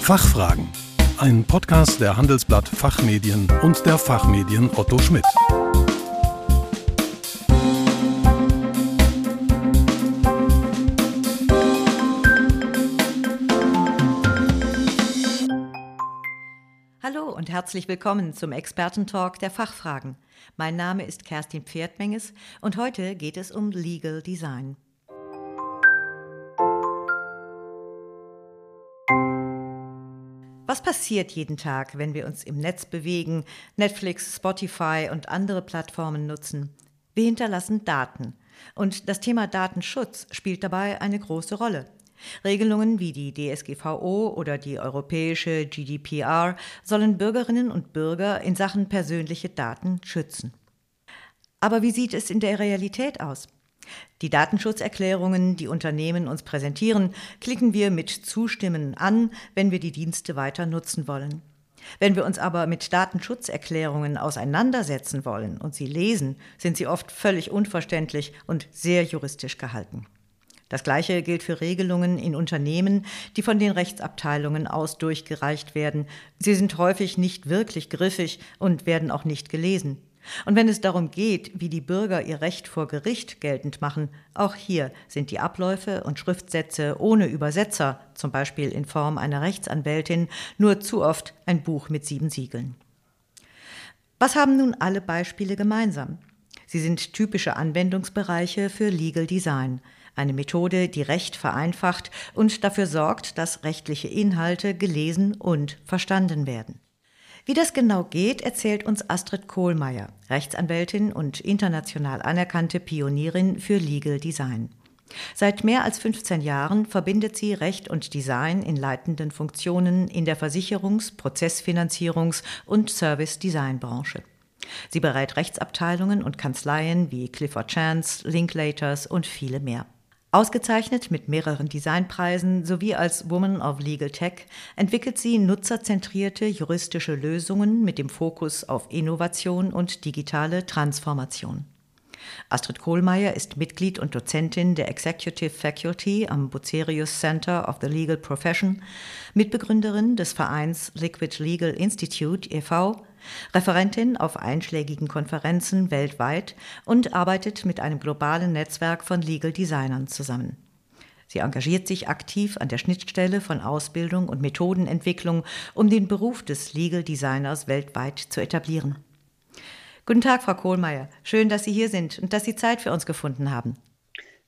Fachfragen. Ein Podcast der Handelsblatt Fachmedien und der Fachmedien Otto Schmidt. Hallo und herzlich willkommen zum Expertentalk der Fachfragen. Mein Name ist Kerstin Pferdmenges und heute geht es um Legal Design. Passiert jeden Tag, wenn wir uns im Netz bewegen, Netflix, Spotify und andere Plattformen nutzen? Wir hinterlassen Daten. Und das Thema Datenschutz spielt dabei eine große Rolle. Regelungen wie die DSGVO oder die europäische GDPR sollen Bürgerinnen und Bürger in Sachen persönliche Daten schützen. Aber wie sieht es in der Realität aus? Die Datenschutzerklärungen, die Unternehmen uns präsentieren, klicken wir mit Zustimmen an, wenn wir die Dienste weiter nutzen wollen. Wenn wir uns aber mit Datenschutzerklärungen auseinandersetzen wollen und sie lesen, sind sie oft völlig unverständlich und sehr juristisch gehalten. Das Gleiche gilt für Regelungen in Unternehmen, die von den Rechtsabteilungen aus durchgereicht werden. Sie sind häufig nicht wirklich griffig und werden auch nicht gelesen. Und wenn es darum geht, wie die Bürger ihr Recht vor Gericht geltend machen, auch hier sind die Abläufe und Schriftsätze ohne Übersetzer, zum Beispiel in Form einer Rechtsanwältin, nur zu oft ein Buch mit sieben Siegeln. Was haben nun alle Beispiele gemeinsam? Sie sind typische Anwendungsbereiche für Legal Design, eine Methode, die Recht vereinfacht und dafür sorgt, dass rechtliche Inhalte gelesen und verstanden werden. Wie das genau geht, erzählt uns Astrid Kohlmeier, Rechtsanwältin und international anerkannte Pionierin für Legal Design. Seit mehr als 15 Jahren verbindet sie Recht und Design in leitenden Funktionen in der Versicherungs-, Prozessfinanzierungs- und Service-Design-Branche. Sie berät Rechtsabteilungen und Kanzleien wie Clifford Chance, Linklaters und viele mehr. Ausgezeichnet mit mehreren Designpreisen sowie als Woman of Legal Tech entwickelt sie nutzerzentrierte juristische Lösungen mit dem Fokus auf Innovation und digitale Transformation. Astrid Kohlmeier ist Mitglied und Dozentin der Executive Faculty am Bucerius Center of the Legal Profession, Mitbegründerin des Vereins Liquid Legal Institute e.V., Referentin auf einschlägigen Konferenzen weltweit und arbeitet mit einem globalen Netzwerk von Legal Designern zusammen. Sie engagiert sich aktiv an der Schnittstelle von Ausbildung und Methodenentwicklung, um den Beruf des Legal Designers weltweit zu etablieren. Guten Tag, Frau Kohlmeier. Schön, dass Sie hier sind und dass Sie Zeit für uns gefunden haben.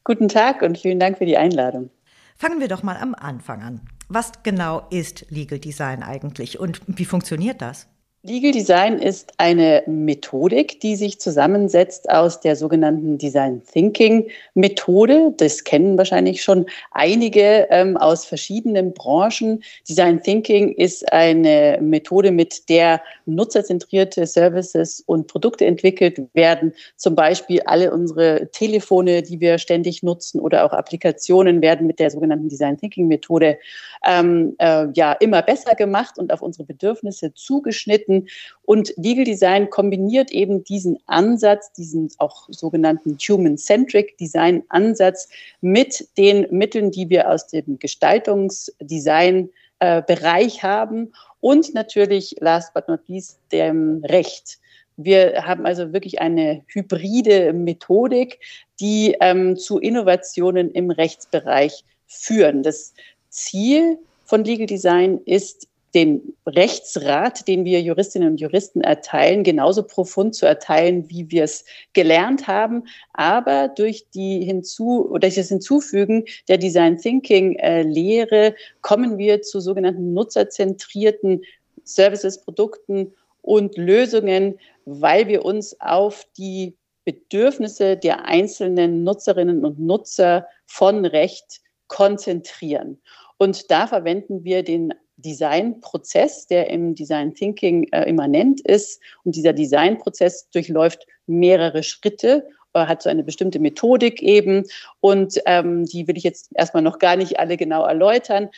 Guten Tag und vielen Dank für die Einladung. Fangen wir doch mal am Anfang an. Was genau ist Legal Design eigentlich und wie funktioniert das? Legal Design ist eine Methodik, die sich zusammensetzt aus der sogenannten Design Thinking Methode. Das kennen wahrscheinlich schon einige ähm, aus verschiedenen Branchen. Design Thinking ist eine Methode, mit der nutzerzentrierte Services und Produkte entwickelt werden. Zum Beispiel alle unsere Telefone, die wir ständig nutzen oder auch Applikationen werden mit der sogenannten Design Thinking Methode ähm, äh, ja immer besser gemacht und auf unsere Bedürfnisse zugeschnitten Projekten. Und Legal Design kombiniert eben diesen Ansatz, diesen auch sogenannten Human-Centric Design-Ansatz mit den Mitteln, die wir aus dem Gestaltungsdesign-Bereich äh, haben und natürlich, last but not least, dem Recht. Wir haben also wirklich eine hybride Methodik, die ähm, zu Innovationen im Rechtsbereich führen. Das Ziel von Legal Design ist den Rechtsrat, den wir Juristinnen und Juristen erteilen, genauso profund zu erteilen, wie wir es gelernt haben. Aber durch die hinzu oder durch das Hinzufügen der Design Thinking äh, Lehre kommen wir zu sogenannten nutzerzentrierten Services, Produkten und Lösungen, weil wir uns auf die Bedürfnisse der einzelnen Nutzerinnen und Nutzer von Recht konzentrieren. Und da verwenden wir den Designprozess, der im Design Thinking äh, immanent ist. Und dieser Designprozess durchläuft mehrere Schritte äh, hat so eine bestimmte Methodik eben und ähm, die will ich jetzt erstmal noch gar nicht alle genau erläutern.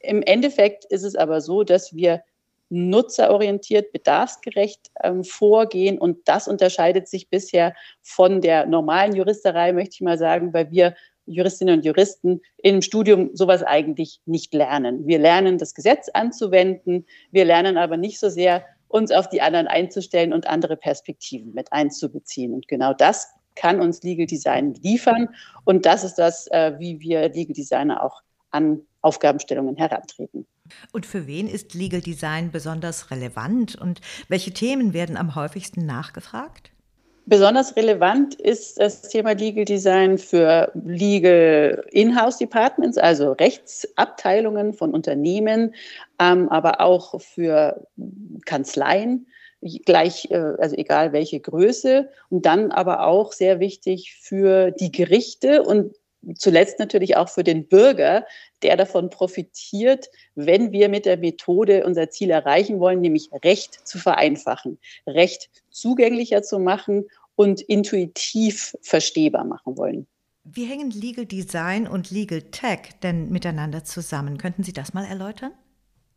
Im Endeffekt ist es aber so, dass wir nutzerorientiert, bedarfsgerecht ähm, vorgehen und das unterscheidet sich bisher von der normalen Juristerei, möchte ich mal sagen, weil wir Juristinnen und Juristen im Studium sowas eigentlich nicht lernen. Wir lernen, das Gesetz anzuwenden, wir lernen aber nicht so sehr, uns auf die anderen einzustellen und andere Perspektiven mit einzubeziehen. Und genau das kann uns Legal Design liefern. Und das ist das, äh, wie wir Legal Designer auch an Aufgabenstellungen herantreten. Und für wen ist Legal Design besonders relevant und welche Themen werden am häufigsten nachgefragt? Besonders relevant ist das Thema Legal Design für Legal In-house Departments, also Rechtsabteilungen von Unternehmen, ähm, aber auch für Kanzleien, gleich, äh, also egal welche Größe. Und dann aber auch sehr wichtig für die Gerichte und zuletzt natürlich auch für den Bürger, der davon profitiert, wenn wir mit der Methode unser Ziel erreichen wollen, nämlich Recht zu vereinfachen, Recht zugänglicher zu machen und intuitiv verstehbar machen wollen. Wie hängen Legal Design und Legal Tech denn miteinander zusammen? Könnten Sie das mal erläutern?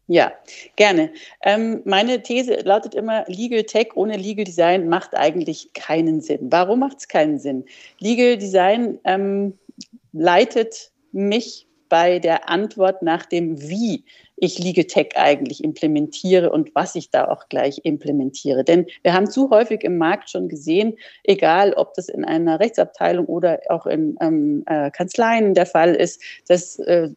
Ja, gerne. Ähm, meine These lautet immer, Legal Tech ohne Legal Design macht eigentlich keinen Sinn. Warum macht es keinen Sinn? Legal Design ähm, leitet mich bei der Antwort nach dem Wie ich Legal eigentlich implementiere und was ich da auch gleich implementiere. Denn wir haben zu häufig im Markt schon gesehen, egal ob das in einer Rechtsabteilung oder auch in ähm, äh, Kanzleien der Fall ist, dass äh,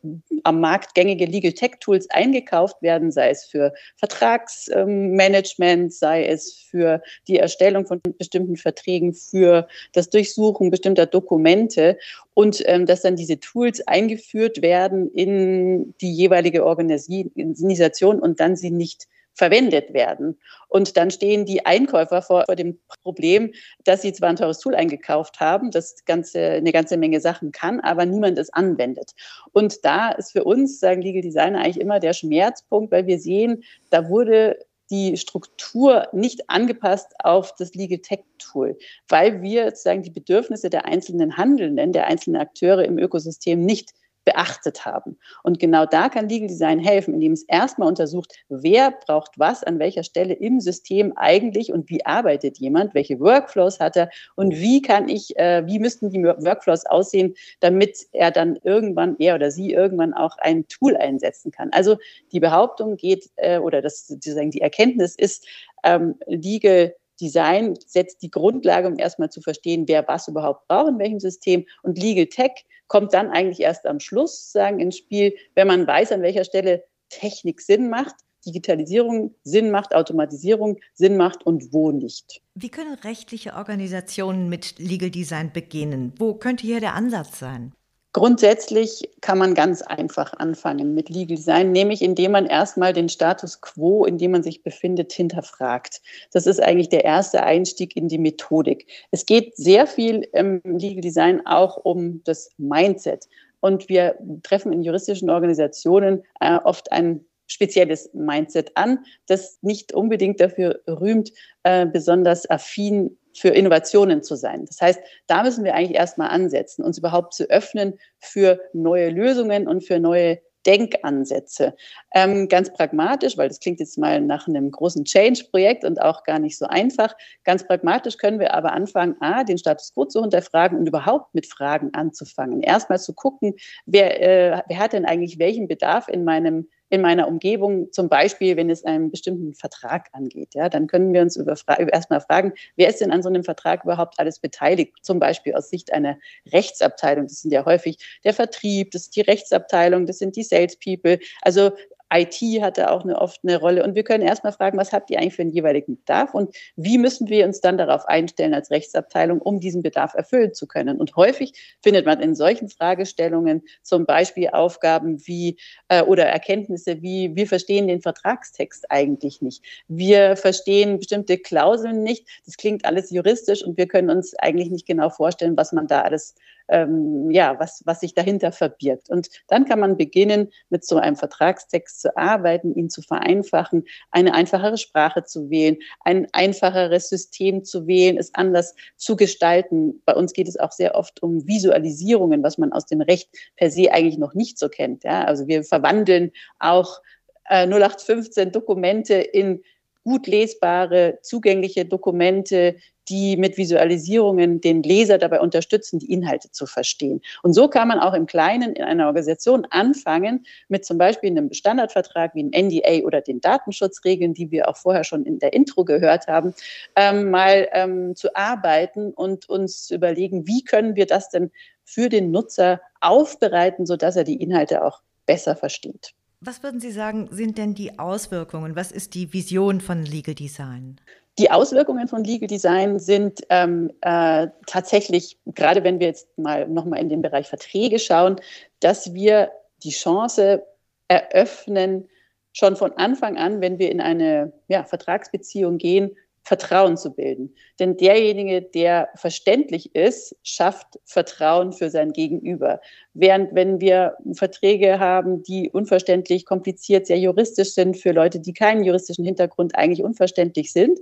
am Markt gängige Legal Tech Tools eingekauft werden, sei es für Vertragsmanagement, ähm, sei es für die Erstellung von bestimmten Verträgen, für das Durchsuchen bestimmter Dokumente und ähm, dass dann diese Tools eingeführt werden in die jeweilige Organisation und dann sie nicht verwendet werden. Und dann stehen die Einkäufer vor, vor, dem Problem, dass sie zwar ein teures Tool eingekauft haben, das ganze, eine ganze Menge Sachen kann, aber niemand es anwendet. Und da ist für uns, sagen Legal Designer, eigentlich immer der Schmerzpunkt, weil wir sehen, da wurde die Struktur nicht angepasst auf das Legal Tech Tool, weil wir sozusagen die Bedürfnisse der einzelnen Handelnden, der einzelnen Akteure im Ökosystem nicht beachtet haben. Und genau da kann Legal Design helfen, indem es erstmal untersucht, wer braucht was an welcher Stelle im System eigentlich und wie arbeitet jemand, welche Workflows hat er und wie kann ich, äh, wie müssten die Workflows aussehen, damit er dann irgendwann, er oder sie irgendwann auch ein Tool einsetzen kann. Also die Behauptung geht, äh, oder das sozusagen die Erkenntnis ist, ähm, Legal Design setzt die Grundlage, um erstmal zu verstehen, wer was überhaupt braucht, in welchem System. Und Legal Tech kommt dann eigentlich erst am Schluss sagen ins Spiel, wenn man weiß, an welcher Stelle Technik Sinn macht, Digitalisierung Sinn macht, Automatisierung Sinn macht und wo nicht. Wie können rechtliche Organisationen mit Legal Design beginnen? Wo könnte hier der Ansatz sein? Grundsätzlich kann man ganz einfach anfangen mit Legal Design, nämlich indem man erstmal den Status quo, in dem man sich befindet, hinterfragt. Das ist eigentlich der erste Einstieg in die Methodik. Es geht sehr viel im Legal Design auch um das Mindset. Und wir treffen in juristischen Organisationen äh, oft ein spezielles Mindset an, das nicht unbedingt dafür rühmt, äh, besonders affin für Innovationen zu sein. Das heißt, da müssen wir eigentlich erstmal ansetzen, uns überhaupt zu öffnen für neue Lösungen und für neue Denkansätze. Ähm, ganz pragmatisch, weil das klingt jetzt mal nach einem großen Change-Projekt und auch gar nicht so einfach. Ganz pragmatisch können wir aber anfangen, A, den Status quo zu hinterfragen und überhaupt mit Fragen anzufangen. Erstmal zu gucken, wer, äh, wer hat denn eigentlich welchen Bedarf in meinem in meiner Umgebung, zum Beispiel, wenn es einen bestimmten Vertrag angeht. Ja, dann können wir uns über, erstmal fragen, wer ist denn an so einem Vertrag überhaupt alles beteiligt? Zum Beispiel aus Sicht einer Rechtsabteilung. Das sind ja häufig der Vertrieb, das ist die Rechtsabteilung, das sind die Salespeople. Also IT hat da auch eine, oft eine Rolle. Und wir können erstmal fragen, was habt ihr eigentlich für einen jeweiligen Bedarf und wie müssen wir uns dann darauf einstellen als Rechtsabteilung, um diesen Bedarf erfüllen zu können. Und häufig findet man in solchen Fragestellungen zum Beispiel Aufgaben wie äh, oder Erkenntnisse wie, wir verstehen den Vertragstext eigentlich nicht. Wir verstehen bestimmte Klauseln nicht. Das klingt alles juristisch und wir können uns eigentlich nicht genau vorstellen, was man da alles ähm, ja, was, was sich dahinter verbirgt. Und dann kann man beginnen, mit so einem Vertragstext zu arbeiten, ihn zu vereinfachen, eine einfachere Sprache zu wählen, ein einfacheres System zu wählen, es anders zu gestalten. Bei uns geht es auch sehr oft um Visualisierungen, was man aus dem Recht per se eigentlich noch nicht so kennt. Ja? Also wir verwandeln auch äh, 0815 Dokumente in gut lesbare, zugängliche Dokumente, die mit Visualisierungen den Leser dabei unterstützen, die Inhalte zu verstehen. Und so kann man auch im Kleinen in einer Organisation anfangen, mit zum Beispiel einem Standardvertrag wie ein NDA oder den Datenschutzregeln, die wir auch vorher schon in der Intro gehört haben, ähm, mal ähm, zu arbeiten und uns überlegen, wie können wir das denn für den Nutzer aufbereiten, sodass er die Inhalte auch besser versteht. Was würden Sie sagen, sind denn die Auswirkungen? Was ist die Vision von Legal Design? Die Auswirkungen von Legal Design sind ähm, äh, tatsächlich, gerade wenn wir jetzt mal nochmal in den Bereich Verträge schauen, dass wir die Chance eröffnen, schon von Anfang an, wenn wir in eine ja, Vertragsbeziehung gehen, Vertrauen zu bilden. Denn derjenige, der verständlich ist, schafft Vertrauen für sein Gegenüber. Während wenn wir Verträge haben, die unverständlich, kompliziert, sehr juristisch sind, für Leute, die keinen juristischen Hintergrund eigentlich unverständlich sind,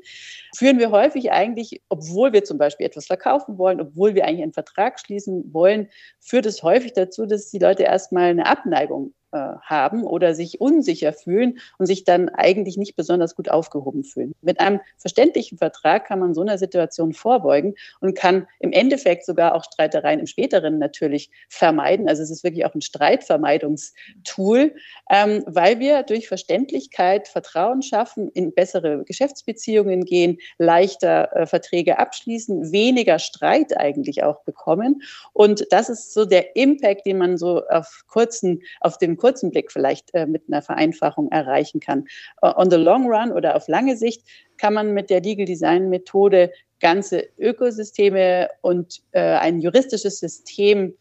führen wir häufig eigentlich, obwohl wir zum Beispiel etwas verkaufen wollen, obwohl wir eigentlich einen Vertrag schließen wollen, führt es häufig dazu, dass die Leute erstmal eine Abneigung äh, haben oder sich unsicher fühlen und sich dann eigentlich nicht besonders gut aufgehoben fühlen. Mit einem verständlichen Vertrag kann man so einer Situation vorbeugen und kann im Endeffekt sogar auch Streitereien im späteren natürlich vermeiden. Also es ist wirklich auch ein Streitvermeidungstool, ähm, weil wir durch Verständlichkeit Vertrauen schaffen, in bessere Geschäftsbeziehungen gehen, leichter äh, Verträge abschließen, weniger Streit eigentlich auch bekommen. Und das ist so der Impact, den man so auf kurzen, auf dem kurzen Blick vielleicht äh, mit einer Vereinfachung erreichen kann. Uh, on the long run oder auf lange Sicht kann man mit der Legal Design Methode ganze Ökosysteme und äh, ein juristisches System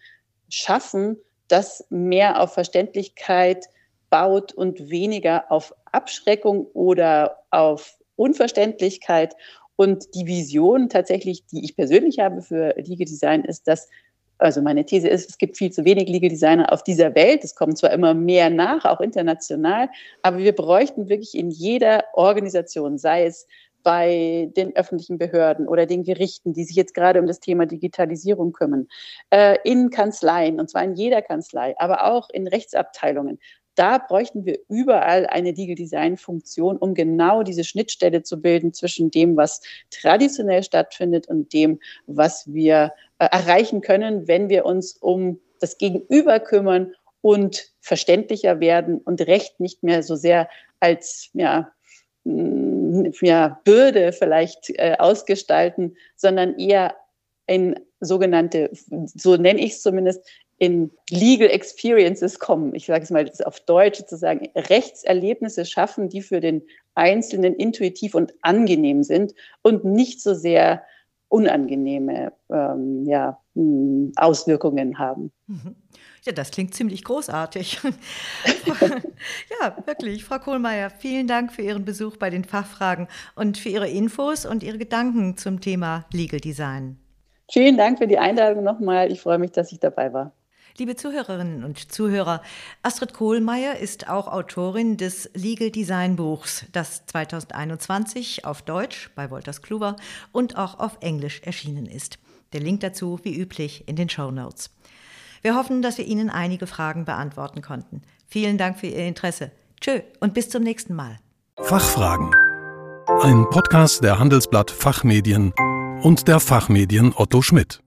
schaffen, das mehr auf Verständlichkeit baut und weniger auf Abschreckung oder auf Unverständlichkeit. Und die Vision tatsächlich, die ich persönlich habe für Legal Design, ist, dass also meine These ist, es gibt viel zu wenig Legal Designer auf dieser Welt. Es kommen zwar immer mehr nach, auch international, aber wir bräuchten wirklich in jeder Organisation, sei es bei den öffentlichen Behörden oder den Gerichten, die sich jetzt gerade um das Thema Digitalisierung kümmern, äh, in Kanzleien, und zwar in jeder Kanzlei, aber auch in Rechtsabteilungen, da bräuchten wir überall eine Legal Design Funktion, um genau diese Schnittstelle zu bilden zwischen dem, was traditionell stattfindet und dem, was wir äh, erreichen können, wenn wir uns um das Gegenüber kümmern und verständlicher werden und Recht nicht mehr so sehr als ja, mm, ja, Bürde vielleicht äh, ausgestalten, sondern eher in sogenannte, so nenne ich es zumindest, in Legal Experiences kommen. Ich sage es mal auf Deutsch sozusagen, Rechtserlebnisse schaffen, die für den Einzelnen intuitiv und angenehm sind und nicht so sehr unangenehme ähm, ja, hm, Auswirkungen haben. Ja, das klingt ziemlich großartig. ja, wirklich. Frau Kohlmeier, vielen Dank für Ihren Besuch bei den Fachfragen und für Ihre Infos und Ihre Gedanken zum Thema Legal Design. Vielen Dank für die Einladung nochmal. Ich freue mich, dass ich dabei war. Liebe Zuhörerinnen und Zuhörer, Astrid Kohlmeier ist auch Autorin des Legal Design Buchs, das 2021 auf Deutsch bei Wolters Kluwer und auch auf Englisch erschienen ist. Der Link dazu, wie üblich, in den Show Notes. Wir hoffen, dass wir Ihnen einige Fragen beantworten konnten. Vielen Dank für Ihr Interesse. Tschö und bis zum nächsten Mal. Fachfragen. Ein Podcast der Handelsblatt Fachmedien und der Fachmedien Otto Schmidt.